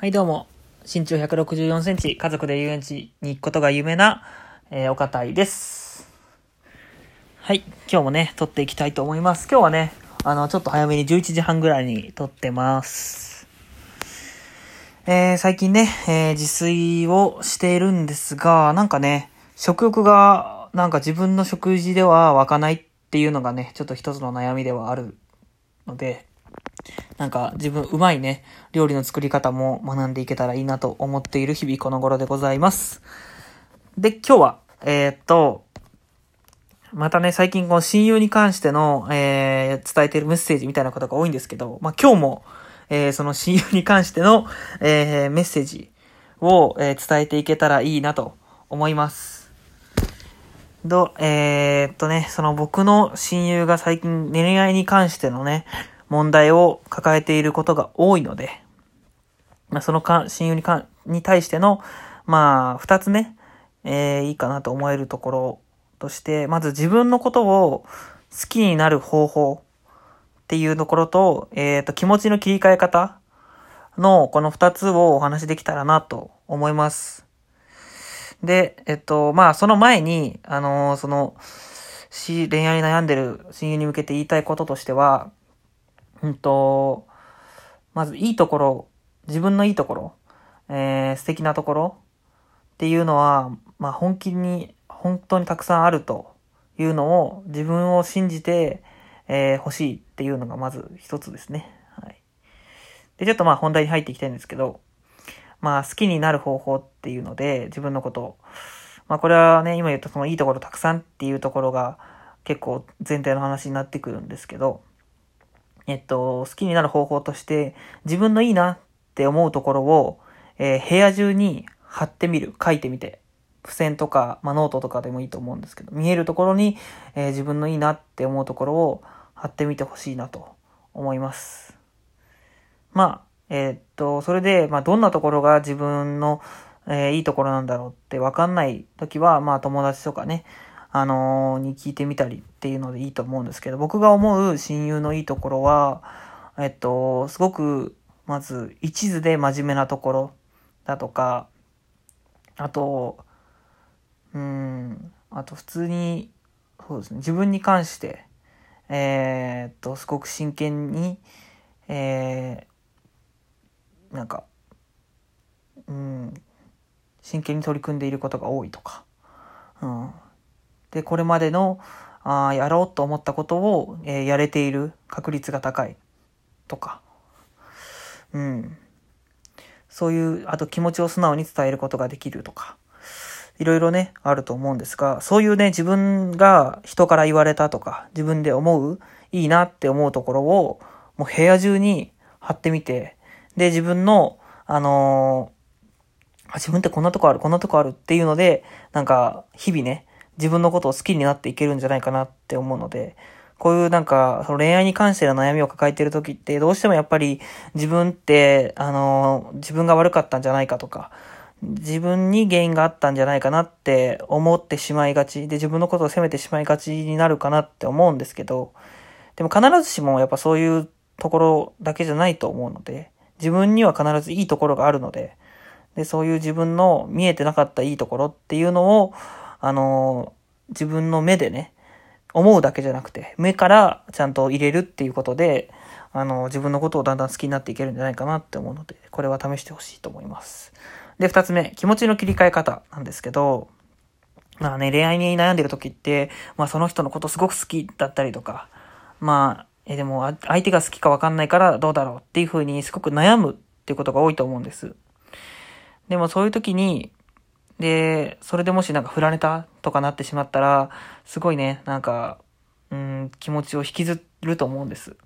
はい、どうも。身長164センチ、家族で遊園地に行くことが有名な、えー、岡田です。はい、今日もね、撮っていきたいと思います。今日はね、あの、ちょっと早めに11時半ぐらいに撮ってます。えー、最近ね、えー自炊をしているんですが、なんかね、食欲が、なんか自分の食事では湧かないっていうのがね、ちょっと一つの悩みではあるので、なんか自分うまいね、料理の作り方も学んでいけたらいいなと思っている日々この頃でございます。で、今日は、えーっと、またね、最近この親友に関しての、えー伝えているメッセージみたいなことが多いんですけど、まあ今日も、えーその親友に関しての、えーメッセージを、えー伝えていけたらいいなと思います。ど、えーっとね、その僕の親友が最近恋愛に関してのね、問題を抱えていることが多いので、まあ、そのか親友にかに対しての、まあ、二つ目、えーいいかなと思えるところとして、まず自分のことを好きになる方法っていうところと、えっ、と、気持ちの切り替え方のこの二つをお話しできたらなと思います。で、えっと、まあ、その前に、あのーその、し、恋愛に悩んでる親友に向けて言いたいこととしては、うんと、まずいいところ、自分のいいところ、えー、素敵なところっていうのは、まあ本気に、本当にたくさんあるというのを自分を信じて、えー欲しいっていうのがまず一つですね。はい。で、ちょっとまあ本題に入っていきたいんですけど、まあ好きになる方法っていうので自分のことを、まあこれはね、今言ったそのいいところたくさんっていうところが結構全体の話になってくるんですけど、えっと、好きになる方法として、自分のいいなって思うところを、えー部屋中に貼ってみる、書いてみて、付箋とか、まあ、ノートとかでもいいと思うんですけど、見えるところに、えー自分のいいなって思うところを貼ってみてほしいなと思います。まあ、えーっと、それで、まあ、どんなところが自分の、えーいいところなんだろうってわかんないときは、まあ、友達とかね、あのーに聞いてみたりっていうのでいいと思うんですけど、僕が思う親友のいいところは、えっと、すごく、まず、一途で真面目なところだとか、あと、うん、あと普通に、そうですね、自分に関して、えーっと、すごく真剣に、えー、なんか、うん、真剣に取り組んでいることが多いとか、うん。で、これまでの、あーやろうと思ったことを、えーやれている確率が高い。とか、うん。そういう、あと気持ちを素直に伝えることができるとか、いろいろね、あると思うんですが、そういうね、自分が人から言われたとか、自分で思う、いいなって思うところを、もう部屋中に貼ってみて、で、自分の、あのー自分ってこんなとこある、こんなとこあるっていうので、なんか、日々ね、自分のことを好きになっていけるんじゃないかなって思うので、こういうなんか、その恋愛に関しての悩みを抱えている時って、どうしてもやっぱり自分って、あの、自分が悪かったんじゃないかとか、自分に原因があったんじゃないかなって思ってしまいがちで、自分のことを責めてしまいがちになるかなって思うんですけど、でも必ずしもやっぱそういうところだけじゃないと思うので、自分には必ずいいところがあるので、で、そういう自分の見えてなかったいいところっていうのを、あの、自分の目でね、思うだけじゃなくて、目からちゃんと入れるっていうことで、あの、自分のことをだんだん好きになっていけるんじゃないかなって思うので、これは試してほしいと思います。で、二つ目、気持ちの切り替え方なんですけど、まあね、恋愛に悩んでる時って、まあその人のことすごく好きだったりとか、まあ、え、でも相手が好きかわかんないからどうだろうっていう風にすごく悩むっていうことが多いと思うんです。でもそういう時に、で、それでもしなんか振られたとかなってしまったら、すごいね、なんか、うん、気持ちを引きずると思うんです。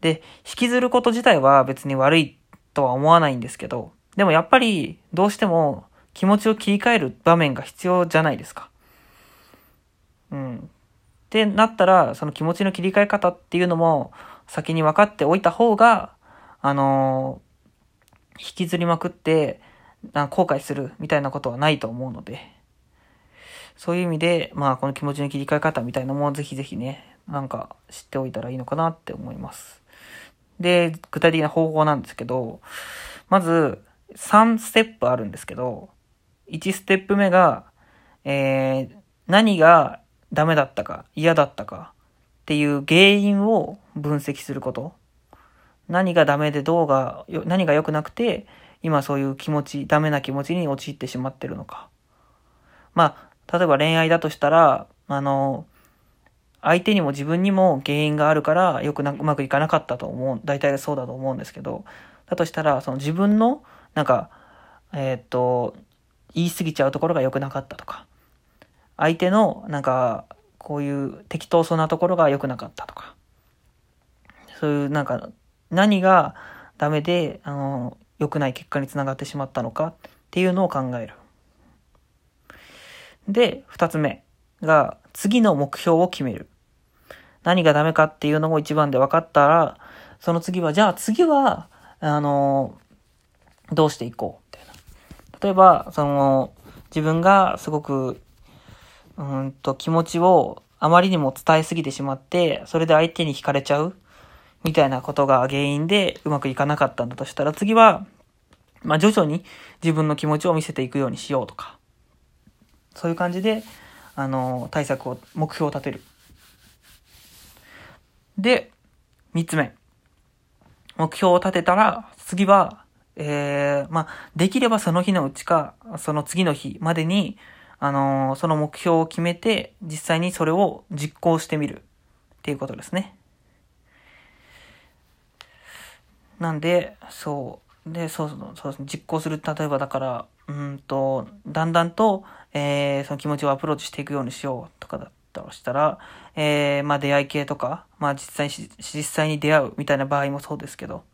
で、引きずること自体は別に悪いとは思わないんですけど、でもやっぱりどうしても気持ちを切り替える場面が必要じゃないですか。うん。ってなったら、その気持ちの切り替え方っていうのも先に分かっておいた方が、あのー引きずりまくって、あ後悔するみたいなことはないと思うので、そういう意味で、まあこの気持ちの切り替え方みたいなのもぜひぜひね、なんか知っておいたらいいのかなって思います。で、具体的な方法なんですけど、まず、3ステップあるんですけど、1ステップ目が、えー、何がダメだったか、嫌だったかっていう原因を分析すること。何がダメでどうが、何が良くなくて、今そういう気持ち、ダメな気持ちに陥ってしまってるのか。まあ、例えば恋愛だとしたら、あの、相手にも自分にも原因があるからよくなうまくいかなかったと思う。大体そうだと思うんですけど、だとしたら、その自分の、なんか、えー、っと、言い過ぎちゃうところが良くなかったとか、相手の、なんか、こういう適当そうなところが良くなかったとか、そういうなんか、何がダメで、あの、良くない結果につながってしまったのかっていうのを考える。で、二つ目が、次の目標を決める。何がダメかっていうのも一番で分かったら、その次は、じゃあ次は、あの、どうしていこう、みたいな。例えば、その、自分がすごく、うんと気持ちをあまりにも伝えすぎてしまって、それで相手に惹かれちゃうみたいなことが原因でうまくいかなかったんだとしたら、次は、まあ、徐々に自分の気持ちを見せていくようにしようとか、そういう感じで、あの、対策を、目標を立てる。で、三つ目。目標を立てたら、次は、えー、まあ、できればその日のうちか、その次の日までに、あの、その目標を決めて、実際にそれを実行してみるっていうことですね。なんで、そう。で、そうそうですね。実行する。例えばだから、うんと、だんだんと、えー、その気持ちをアプローチしていくようにしようとかだったとしたら、えー、まあ出会い系とか、まあ実際に、実際に出会うみたいな場合もそうですけど、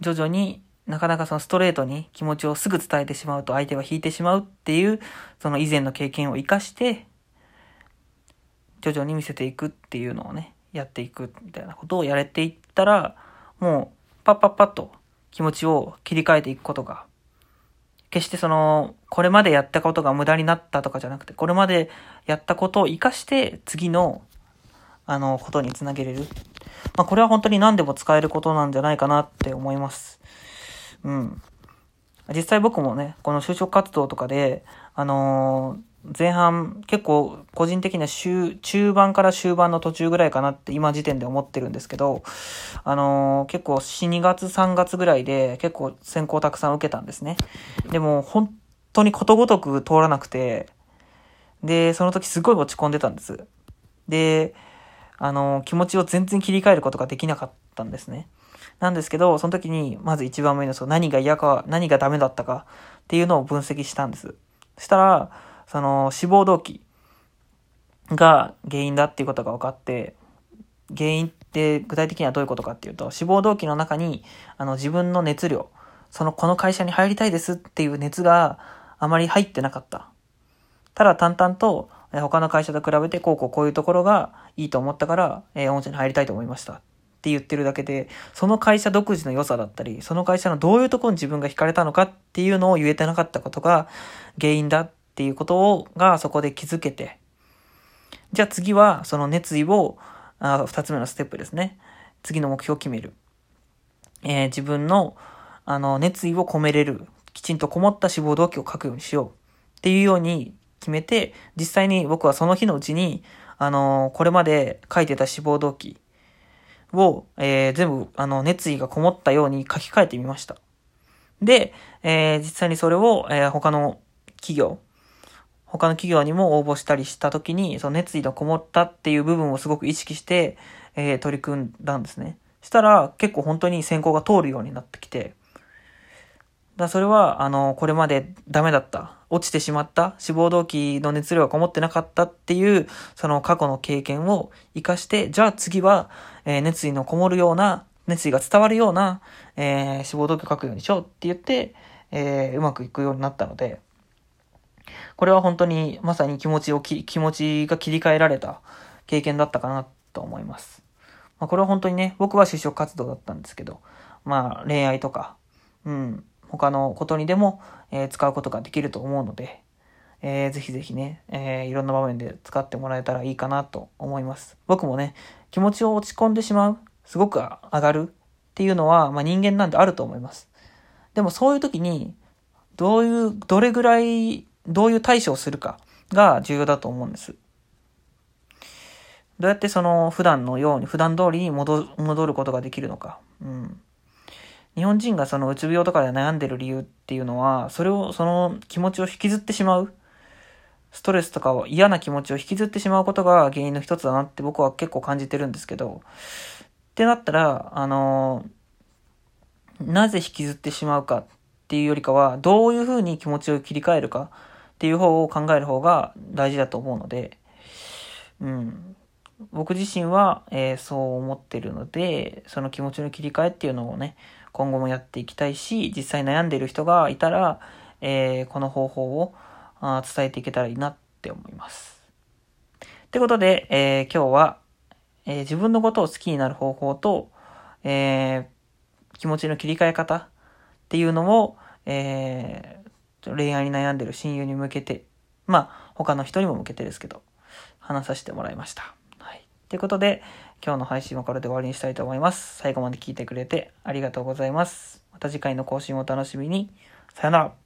徐々になかなかそのストレートに気持ちをすぐ伝えてしまうと相手は引いてしまうっていう、その以前の経験を活かして、徐々に見せていくっていうのをね、やっていくみたいなことをやれていったら、もう、パッパッパッと気持ちを切り替えていくことが、決してその、これまでやったことが無駄になったとかじゃなくて、これまでやったことを活かして次の、あの、ことにつなげれる。まあ、これは本当に何でも使えることなんじゃないかなって思います。うん。実際僕もね、この就職活動とかで、あのー前半結構個人的には終中盤から終盤の途中ぐらいかなって今時点で思ってるんですけど、あのー、結構4、2月3月ぐらいで結構選考たくさん受けたんですね。でも本当にことごとく通らなくて、で、その時すごい落ち込んでたんです。で、あのー、気持ちを全然切り替えることができなかったんですね。なんですけど、その時にまず一番目のその何が嫌か、何がダメだったかっていうのを分析したんです。そしたら、その死亡動機が原因だっていうことが分かって、原因って具体的にはどういうことかっていうと、死亡動機の中に、あの自分の熱量、そのこの会社に入りたいですっていう熱があまり入ってなかった。ただ淡々と、他の会社と比べてこうこうこういうところがいいと思ったから、えー、御社に入りたいと思いました。って言ってるだけで、その会社独自の良さだったり、その会社のどういうところに自分が惹かれたのかっていうのを言えてなかったことが原因だっっていうことを、がそこで気づけて、じゃあ次はその熱意を、あ二つ目のステップですね。次の目標を決める。えー、自分の、あの、熱意を込めれる、きちんとこもった志望動機を書くようにしようっていうように決めて、実際に僕はその日のうちに、あの、これまで書いてた志望動機を、えー、全部、あの、熱意がこもったように書き換えてみました。で、えー、実際にそれを、えー、他の企業、他の企業にも応募したりした時に、その熱意のこもったっていう部分をすごく意識して、えー、取り組んだんですね。したら結構本当に選考が通るようになってきて、だそれは、あの、これまでダメだった、落ちてしまった、志望動機の熱量がこもってなかったっていう、その過去の経験を活かして、じゃあ次は、えー、熱意のこもるような、熱意が伝わるような、えー、志望動機を書くようにしようって言って、えー、うまくいくようになったので、これは本当にまさに気持ちをき、気持ちが切り替えられた経験だったかなと思います。まあ、これは本当にね、僕は就職活動だったんですけど、まあ恋愛とか、うん、他のことにでも、えー、使うことができると思うので、えー、ぜひぜひね、えー、いろんな場面で使ってもらえたらいいかなと思います。僕もね、気持ちを落ち込んでしまう、すごく上がるっていうのは、まあ、人間なんであると思います。でもそういう時に、どういう、どれぐらい、どういう対処をするかが重要だと思うんです。どうやってその普段のように、普段通りに戻戻ることができるのか。うん。日本人がそのうつ病とかで悩んでる理由っていうのは、それを、その気持ちを引きずってしまう。ストレスとかを嫌な気持ちを引きずってしまうことが原因の一つだなって僕は結構感じてるんですけど、ってなったら、あの、なぜ引きずってしまうかっていうよりかは、どういうふうに気持ちを切り替えるかっていう方を考える方が大事だと思うので、うん。僕自身は、えー、そう思ってるので、その気持ちの切り替えっていうのをね、今後もやっていきたいし、実際悩んでる人がいたら、えー、この方法をあ伝えていけたらいいなって思います。ってことで、えー、今日は、えー、自分のことを好きになる方法と、え気持ちの切り替え方っていうのを、え恋愛に悩んでる親友に向けて、まあ、他の人にも向けてですけど、話させてもらいました。はい。ということで、今日の配信はこれで終わりにしたいと思います。最後まで聞いてくれてありがとうございます。また次回の更新をお楽しみに。さよなら。